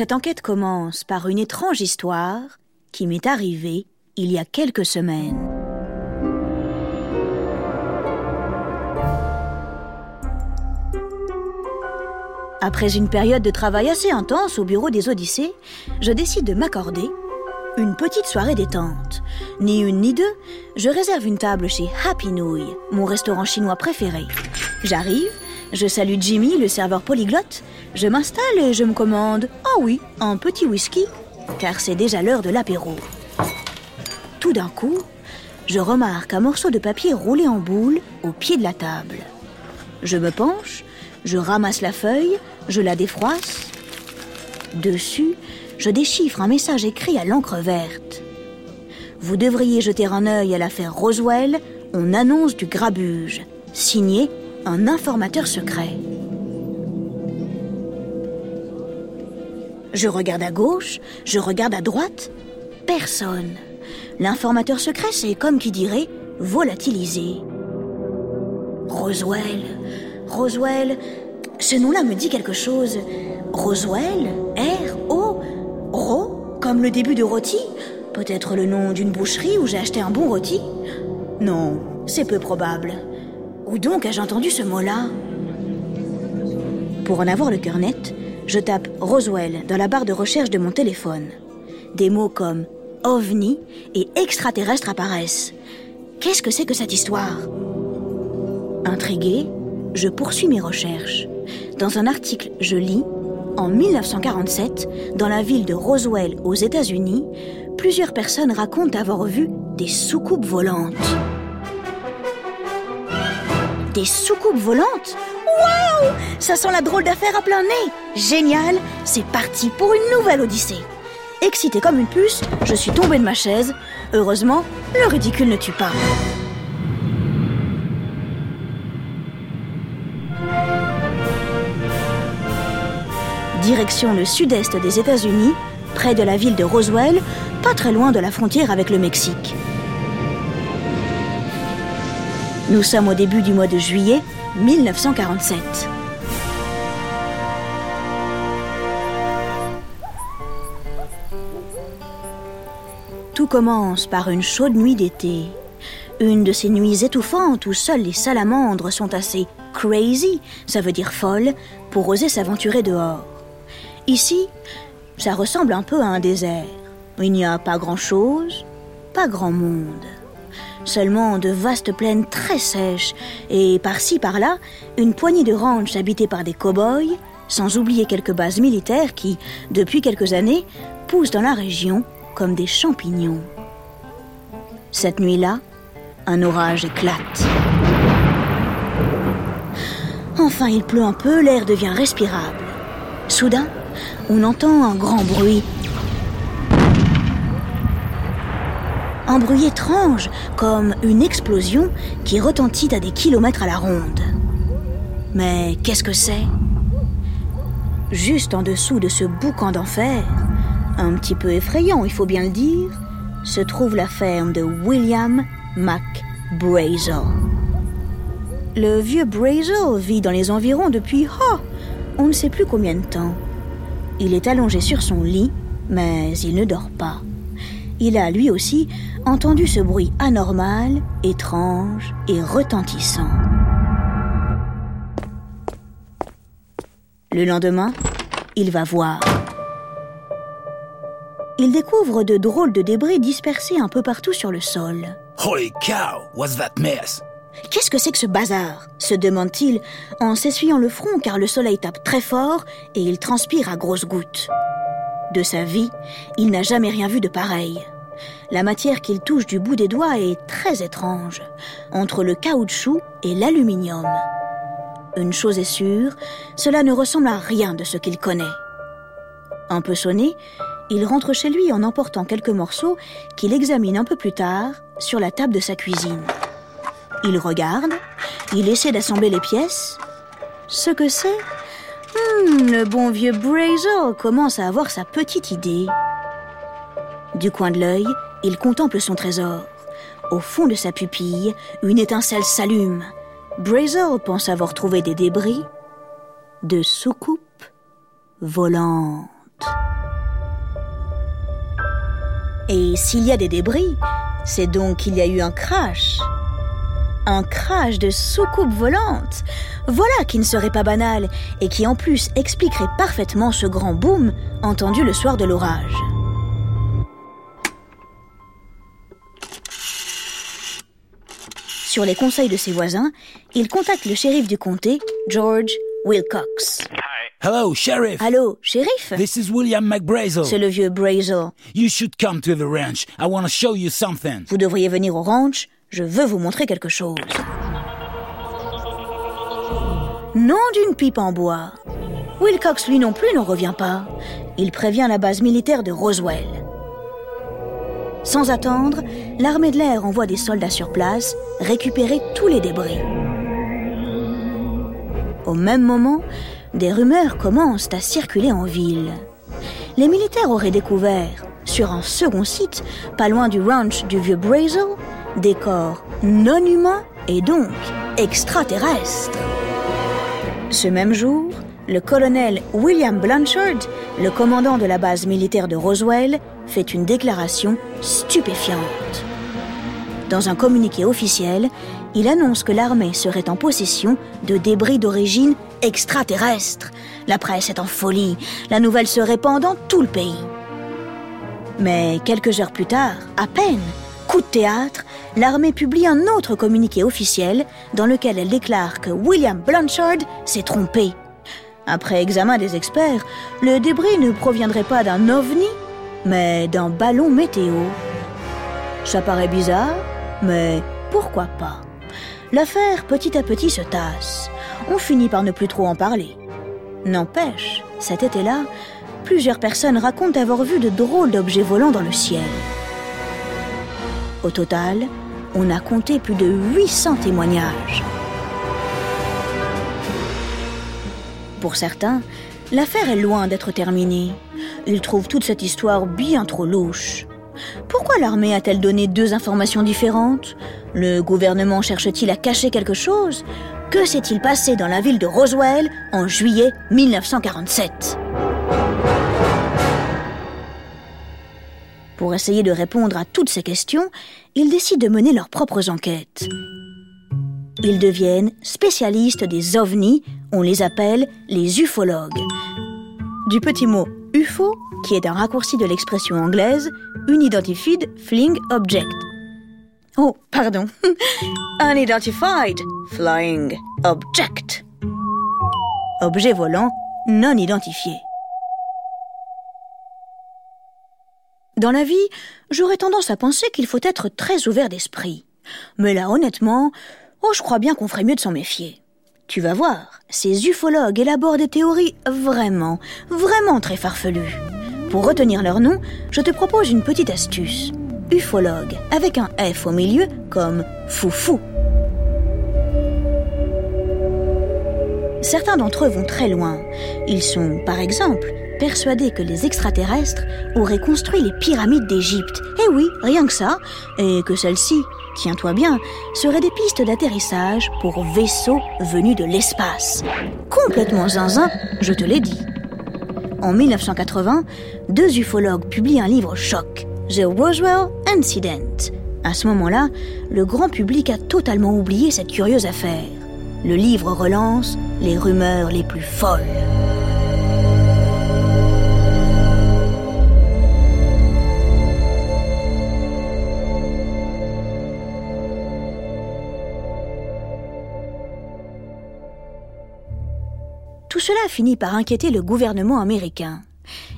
Cette enquête commence par une étrange histoire qui m'est arrivée il y a quelques semaines. Après une période de travail assez intense au bureau des Odyssées, je décide de m'accorder une petite soirée détente. Ni une ni deux, je réserve une table chez Happy Nouille, mon restaurant chinois préféré. J'arrive, je salue Jimmy, le serveur polyglotte, je m'installe et je me commande, ah oh oui, un petit whisky, car c'est déjà l'heure de l'apéro. Tout d'un coup, je remarque un morceau de papier roulé en boule au pied de la table. Je me penche, je ramasse la feuille, je la défroisse. Dessus, je déchiffre un message écrit à l'encre verte. Vous devriez jeter un œil à l'affaire Roswell, on annonce du grabuge. Signé un informateur secret. Je regarde à gauche, je regarde à droite. Personne. L'informateur secret, c'est comme qui dirait volatilisé. Roswell, Roswell, ce nom-là me dit quelque chose. Roswell? R-O Ro? Comme le début de rôti? Peut-être le nom d'une boucherie où j'ai acheté un bon rôti? Non, c'est peu probable. Où donc ai-je entendu ce mot-là? Pour en avoir le cœur net, je tape Roswell dans la barre de recherche de mon téléphone. Des mots comme ovni et extraterrestre apparaissent. Qu'est-ce que c'est que cette histoire? Intrigué, je poursuis mes recherches. Dans un article, je lis En 1947, dans la ville de Roswell aux États-Unis, plusieurs personnes racontent avoir vu des soucoupes volantes. Des soucoupes volantes? Waouh Ça sent la drôle d'affaire à plein nez Génial C'est parti pour une nouvelle odyssée Excité comme une puce, je suis tombée de ma chaise. Heureusement, le ridicule ne tue pas. direction le sud-est des États-Unis, près de la ville de Roswell, pas très loin de la frontière avec le Mexique. Nous sommes au début du mois de juillet 1947. Commence par une chaude nuit d'été. Une de ces nuits étouffantes où seules les salamandres sont assez crazy, ça veut dire folle, pour oser s'aventurer dehors. Ici, ça ressemble un peu à un désert. Il n'y a pas grand-chose, pas grand monde. Seulement de vastes plaines très sèches et par-ci par-là, une poignée de ranchs habités par des cow-boys, sans oublier quelques bases militaires qui, depuis quelques années, poussent dans la région comme des champignons. Cette nuit-là, un orage éclate. Enfin, il pleut un peu, l'air devient respirable. Soudain, on entend un grand bruit. Un bruit étrange, comme une explosion qui retentit à des kilomètres à la ronde. Mais qu'est-ce que c'est? Juste en dessous de ce boucan d'enfer, un petit peu effrayant, il faut bien le dire, se trouve la ferme de William McBrazel. Le vieux Brazel vit dans les environs depuis, oh, on ne sait plus combien de temps. Il est allongé sur son lit, mais il ne dort pas. Il a lui aussi entendu ce bruit anormal, étrange et retentissant. Le lendemain, il va voir. Il découvre de drôles de débris dispersés un peu partout sur le sol. Holy cow, what's that mess? Qu'est-ce que c'est que ce bazar? se demande-t-il en s'essuyant le front car le soleil tape très fort et il transpire à grosses gouttes. De sa vie, il n'a jamais rien vu de pareil. La matière qu'il touche du bout des doigts est très étrange, entre le caoutchouc et l'aluminium. Une chose est sûre, cela ne ressemble à rien de ce qu'il connaît. Un peu sonné, il rentre chez lui en emportant quelques morceaux qu'il examine un peu plus tard sur la table de sa cuisine. Il regarde, il essaie d'assembler les pièces. Ce que c'est? Hmm, Le bon vieux Brazel commence à avoir sa petite idée. Du coin de l'œil, il contemple son trésor. Au fond de sa pupille, une étincelle s'allume. Brazel pense avoir trouvé des débris de soucoupes volantes. Et s'il y a des débris, c'est donc qu'il y a eu un crash. Un crash de soucoupe volante. Voilà qui ne serait pas banal et qui en plus expliquerait parfaitement ce grand boom entendu le soir de l'orage. Sur les conseils de ses voisins, il contacte le shérif du comté, George Wilcox. Hello, Sheriff. Allô, shérif This is William McBrazel. C'est le vieux Brazel. You should come to the ranch. I want to show you something. Vous devriez venir au ranch, je veux vous montrer quelque chose. Nom d'une pipe en bois. Wilcox, lui non plus, n'en revient pas. Il prévient la base militaire de Roswell. Sans attendre, l'armée de l'air envoie des soldats sur place récupérer tous les débris. Au même moment, des rumeurs commencent à circuler en ville. Les militaires auraient découvert, sur un second site, pas loin du ranch du vieux Brazel, des corps non humains et donc extraterrestres. Ce même jour, le colonel William Blanchard, le commandant de la base militaire de Roswell, fait une déclaration stupéfiante. Dans un communiqué officiel, il annonce que l'armée serait en possession de débris d'origine extraterrestre. La presse est en folie. La nouvelle se répand dans tout le pays. Mais quelques heures plus tard, à peine, coup de théâtre, l'armée publie un autre communiqué officiel dans lequel elle déclare que William Blanchard s'est trompé. Après examen des experts, le débris ne proviendrait pas d'un ovni, mais d'un ballon météo. Ça paraît bizarre, mais pourquoi pas? L'affaire petit à petit se tasse. On finit par ne plus trop en parler. N'empêche, cet été-là, plusieurs personnes racontent avoir vu de drôles d'objets volants dans le ciel. Au total, on a compté plus de 800 témoignages. Pour certains, l'affaire est loin d'être terminée. Ils trouvent toute cette histoire bien trop louche. Pourquoi l'armée a-t-elle donné deux informations différentes? Le gouvernement cherche-t-il à cacher quelque chose? Que s'est-il passé dans la ville de Roswell en juillet 1947 Pour essayer de répondre à toutes ces questions, ils décident de mener leurs propres enquêtes. Ils deviennent spécialistes des ovnis, on les appelle les ufologues. Du petit mot UFO, qui est un raccourci de l'expression anglaise Unidentified Flying Object. Oh, pardon. Unidentified Flying Object. Objet volant non identifié. Dans la vie, j'aurais tendance à penser qu'il faut être très ouvert d'esprit. Mais là, honnêtement, oh, je crois bien qu'on ferait mieux de s'en méfier. Tu vas voir, ces ufologues élaborent des théories vraiment, vraiment très farfelues. Pour retenir leur nom, je te propose une petite astuce. Ufologue, avec un F au milieu, comme foufou. Certains d'entre eux vont très loin. Ils sont, par exemple, persuadés que les extraterrestres auraient construit les pyramides d'Égypte. Eh oui, rien que ça. Et que celles-ci, tiens-toi bien, seraient des pistes d'atterrissage pour vaisseaux venus de l'espace. Complètement zinzin, je te l'ai dit. En 1980, deux ufologues publient un livre choc, The Roswell Incident. À ce moment-là, le grand public a totalement oublié cette curieuse affaire. Le livre relance les rumeurs les plus folles. Tout cela finit par inquiéter le gouvernement américain.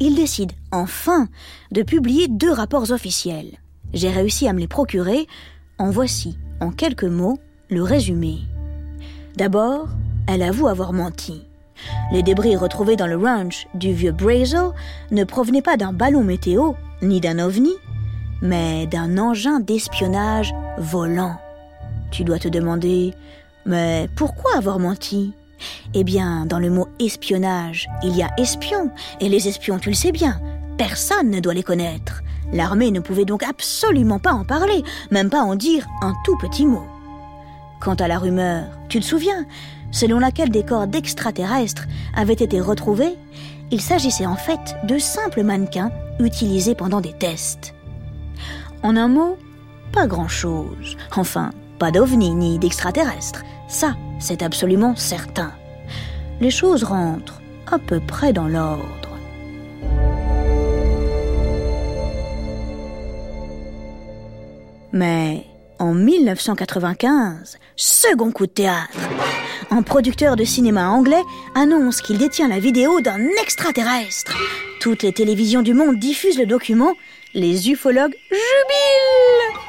Il décide enfin de publier deux rapports officiels. J'ai réussi à me les procurer. En voici, en quelques mots, le résumé. D'abord, elle avoue avoir menti. Les débris retrouvés dans le ranch du vieux Brazel ne provenaient pas d'un ballon météo, ni d'un ovni, mais d'un engin d'espionnage volant. Tu dois te demander, mais pourquoi avoir menti? Eh bien, dans le mot espionnage, il y a espion, et les espions, tu le sais bien, personne ne doit les connaître. L'armée ne pouvait donc absolument pas en parler, même pas en dire un tout petit mot. Quant à la rumeur, tu te souviens, selon laquelle des corps d'extraterrestres avaient été retrouvés, il s'agissait en fait de simples mannequins utilisés pendant des tests. En un mot, pas grand-chose. Enfin, pas d'ovni ni d'extraterrestres. Ça, c'est absolument certain. Les choses rentrent à peu près dans l'ordre. Mais en 1995, second coup de théâtre. Un producteur de cinéma anglais annonce qu'il détient la vidéo d'un extraterrestre. Toutes les télévisions du monde diffusent le document. Les ufologues jubilent.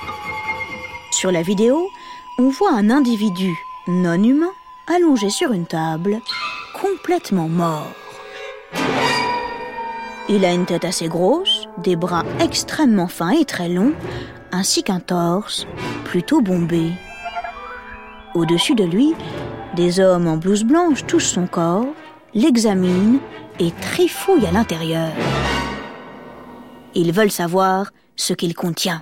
Sur la vidéo, on voit un individu non humain allongé sur une table, complètement mort. Il a une tête assez grosse, des bras extrêmement fins et très longs, ainsi qu'un torse plutôt bombé. Au-dessus de lui, des hommes en blouse blanche touchent son corps, l'examinent et trifouillent à l'intérieur. Ils veulent savoir ce qu'il contient.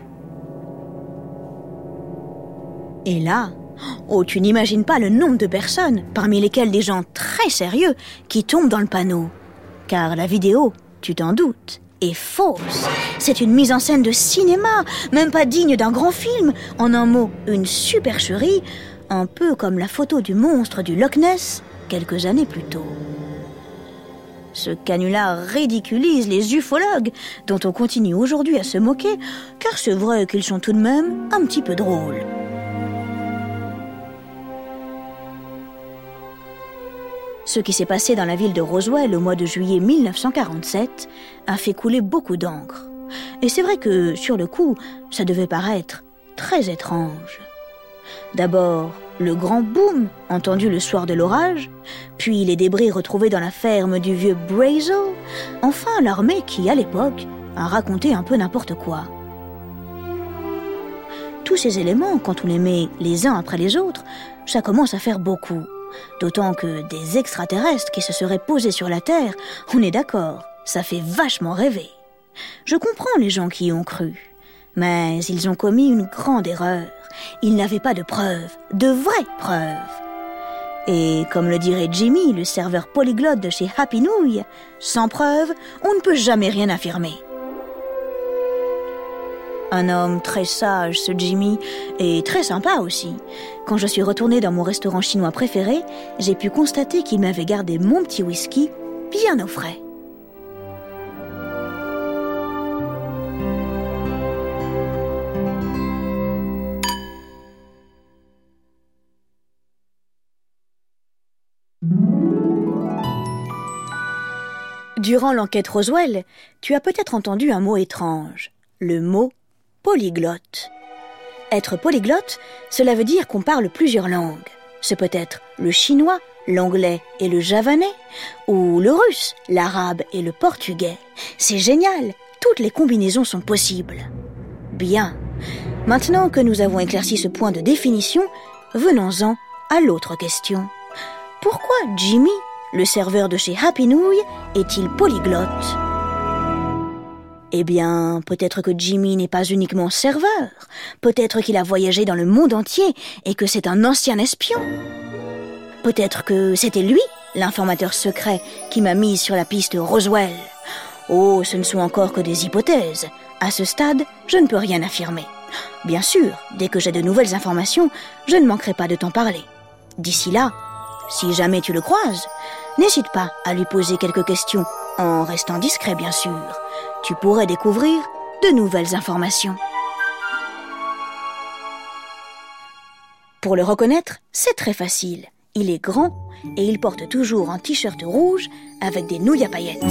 Et là, oh, tu n'imagines pas le nombre de personnes, parmi lesquelles des gens très sérieux, qui tombent dans le panneau. Car la vidéo, tu t'en doutes, est fausse. C'est une mise en scène de cinéma, même pas digne d'un grand film. En un mot, une supercherie, un peu comme la photo du monstre du Loch Ness quelques années plus tôt. Ce canular ridiculise les ufologues, dont on continue aujourd'hui à se moquer, car c'est vrai qu'ils sont tout de même un petit peu drôles. Ce qui s'est passé dans la ville de Roswell au mois de juillet 1947 a fait couler beaucoup d'encre. Et c'est vrai que, sur le coup, ça devait paraître très étrange. D'abord, le grand boom entendu le soir de l'orage, puis les débris retrouvés dans la ferme du vieux Brazel, enfin l'armée qui, à l'époque, a raconté un peu n'importe quoi. Tous ces éléments, quand on les met les uns après les autres, ça commence à faire beaucoup. D'autant que des extraterrestres qui se seraient posés sur la Terre, on est d'accord, ça fait vachement rêver. Je comprends les gens qui y ont cru, mais ils ont commis une grande erreur. Ils n'avaient pas de preuves, de vraies preuves. Et comme le dirait Jimmy, le serveur polyglotte de chez Happy Nouille, sans preuves, on ne peut jamais rien affirmer. Un homme très sage, ce Jimmy, et très sympa aussi. Quand je suis retournée dans mon restaurant chinois préféré, j'ai pu constater qu'il m'avait gardé mon petit whisky bien au frais. Durant l'enquête Roswell, tu as peut-être entendu un mot étrange, le mot polyglotte. Être polyglotte, cela veut dire qu'on parle plusieurs langues. Ce peut être le chinois, l'anglais et le javanais, ou le russe, l'arabe et le portugais. C'est génial, toutes les combinaisons sont possibles. Bien. Maintenant que nous avons éclairci ce point de définition, venons-en à l'autre question. Pourquoi Jimmy, le serveur de chez Happy Nouille, est-il polyglotte? Eh bien, peut-être que Jimmy n'est pas uniquement serveur. Peut-être qu'il a voyagé dans le monde entier et que c'est un ancien espion. Peut-être que c'était lui, l'informateur secret, qui m'a mise sur la piste Roswell. Oh, ce ne sont encore que des hypothèses. À ce stade, je ne peux rien affirmer. Bien sûr, dès que j'ai de nouvelles informations, je ne manquerai pas de t'en parler. D'ici là, si jamais tu le croises, n'hésite pas à lui poser quelques questions, en restant discret bien sûr tu pourrais découvrir de nouvelles informations. Pour le reconnaître, c'est très facile. Il est grand et il porte toujours un t-shirt rouge avec des nouilles à paillettes.